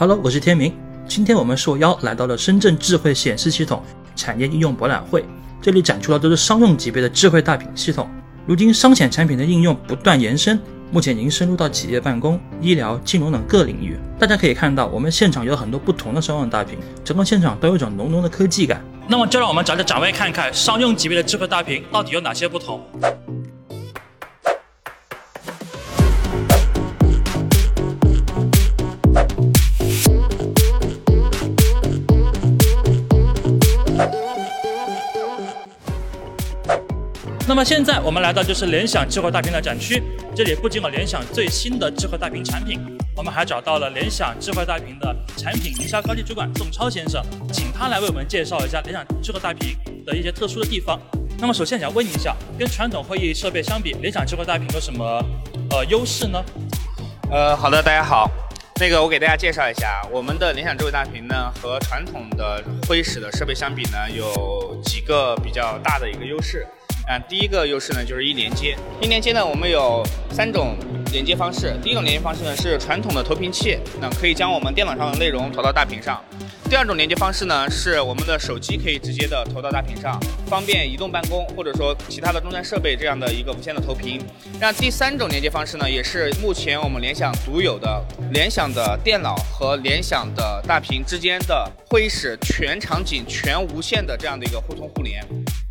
Hello，我是天明。今天我们受邀来到了深圳智慧显示系统产业应用博览会，这里展出的都是商用级别的智慧大屏系统。如今商显产品的应用不断延伸，目前已经深入到企业办公、医疗、金融等各领域。大家可以看到，我们现场有很多不同的商用大屏，整个现场都有一种浓浓的科技感。那么就让我们找着展位看看，商用级别的智慧大屏到底有哪些不同。那么现在我们来到就是联想智慧大屏的展区，这里不仅有联想最新的智慧大屏产品，我们还找到了联想智慧大屏的产品营销高级主管宋超先生，请他来为我们介绍一下联想智慧大屏的一些特殊的地方。那么首先想问一下，跟传统会议设备相比，联想智慧大屏有什么呃优势呢？呃，好的，大家好，那个我给大家介绍一下，我们的联想智慧大屏呢和传统的会议室的设备相比呢，有几个比较大的一个优势。啊，第一个优势呢就是一连接。一连接呢，我们有三种连接方式。第一种连接方式呢是传统的投屏器，那可以将我们电脑上的内容投到大屏上。第二种连接方式呢是我们的手机可以直接的投到大屏上，方便移动办公或者说其他的终端设备这样的一个无线的投屏。那第三种连接方式呢，也是目前我们联想独有的，联想的电脑和联想的大屏之间的会议室全场景全无线的这样的一个互通互联。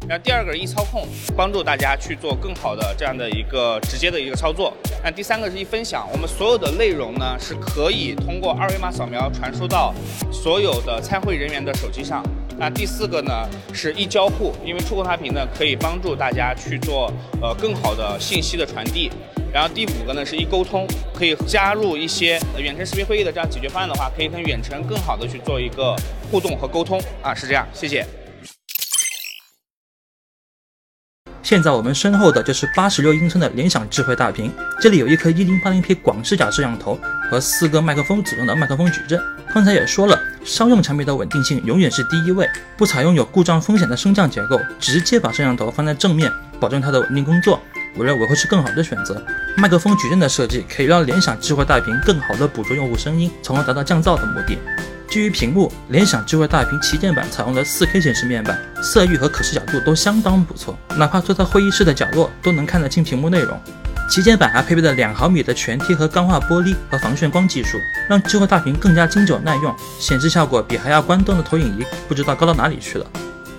那第二个是易操控，帮助大家去做更好的这样的一个直接的一个操作。那第三个是一分享，我们所有的内容呢是可以通过二维码扫描传输到所有的参会人员的手机上。那第四个呢是一交互，因为触控大屏呢可以帮助大家去做呃更好的信息的传递。然后第五个呢是一沟通，可以加入一些远程视频会议的这样解决方案的话，可以跟远程更好的去做一个互动和沟通啊，是这样，谢谢。现在我们身后的就是八十六英寸的联想智慧大屏，这里有一颗一零八零 P 广视角摄像头和四个麦克风组成的麦克风矩阵。刚才也说了，商用产品的稳定性永远是第一位，不采用有故障风险的升降结构，直接把摄像头放在正面，保证它的稳定工作，我认为会是更好的选择。麦克风矩阵的设计可以让联想智慧大屏更好的捕捉用户声音，从而达到降噪的目的。至于屏幕，联想智慧大屏旗舰版采用了 4K 显示面板，色域和可视角度都相当不错，哪怕坐在会议室的角落都能看得清屏幕内容。旗舰版还配备了两毫米的全贴合钢化玻璃和防眩光技术，让智慧大屏更加经久耐用，显示效果比还要关灯的投影仪不知道高到哪里去了。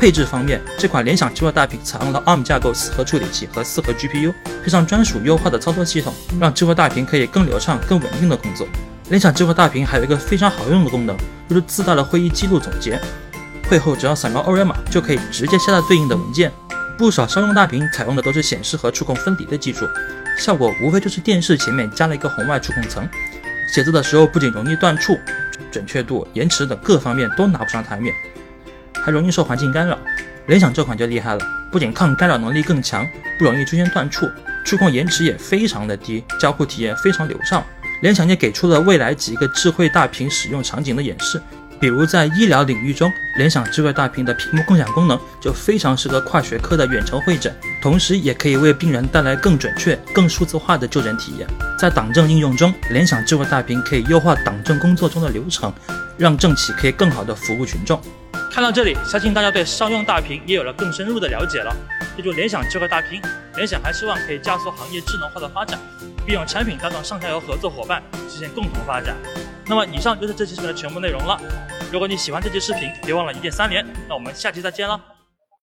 配置方面，这款联想智慧大屏采用了 ARM 架构四核处理器和四核 GPU，配上专属优化的操作系统，让智慧大屏可以更流畅、更稳定的工作。联想智慧大屏还有一个非常好用的功能，就是自带的会议记录总结。会后只要扫描二维码，就可以直接下载对应的文件。不少商用大屏采用的都是显示和触控分离的技术，效果无非就是电视前面加了一个红外触控层，写字的时候不仅容易断触，准确度、延迟等各方面都拿不上台面，还容易受环境干扰。联想这款就厉害了，不仅抗干扰能力更强，不容易出现断触，触控延迟也非常的低，交互体验非常流畅。联想也给出了未来几个智慧大屏使用场景的演示，比如在医疗领域中，联想智慧大屏的屏幕共享功能就非常适合跨学科的远程会诊，同时也可以为病人带来更准确、更数字化的就诊体验。在党政应用中，联想智慧大屏可以优化党政工作中的流程，让政企可以更好的服务群众。看到这里，相信大家对商用大屏也有了更深入的了解了。借助，联想智慧大屏，联想还希望可以加速行业智能化的发展。并用产品带动上下游合作伙伴，实现共同发展。那么，以上就是这期视频的全部内容了。如果你喜欢这期视频，别忘了一键三连。那我们下期再见了。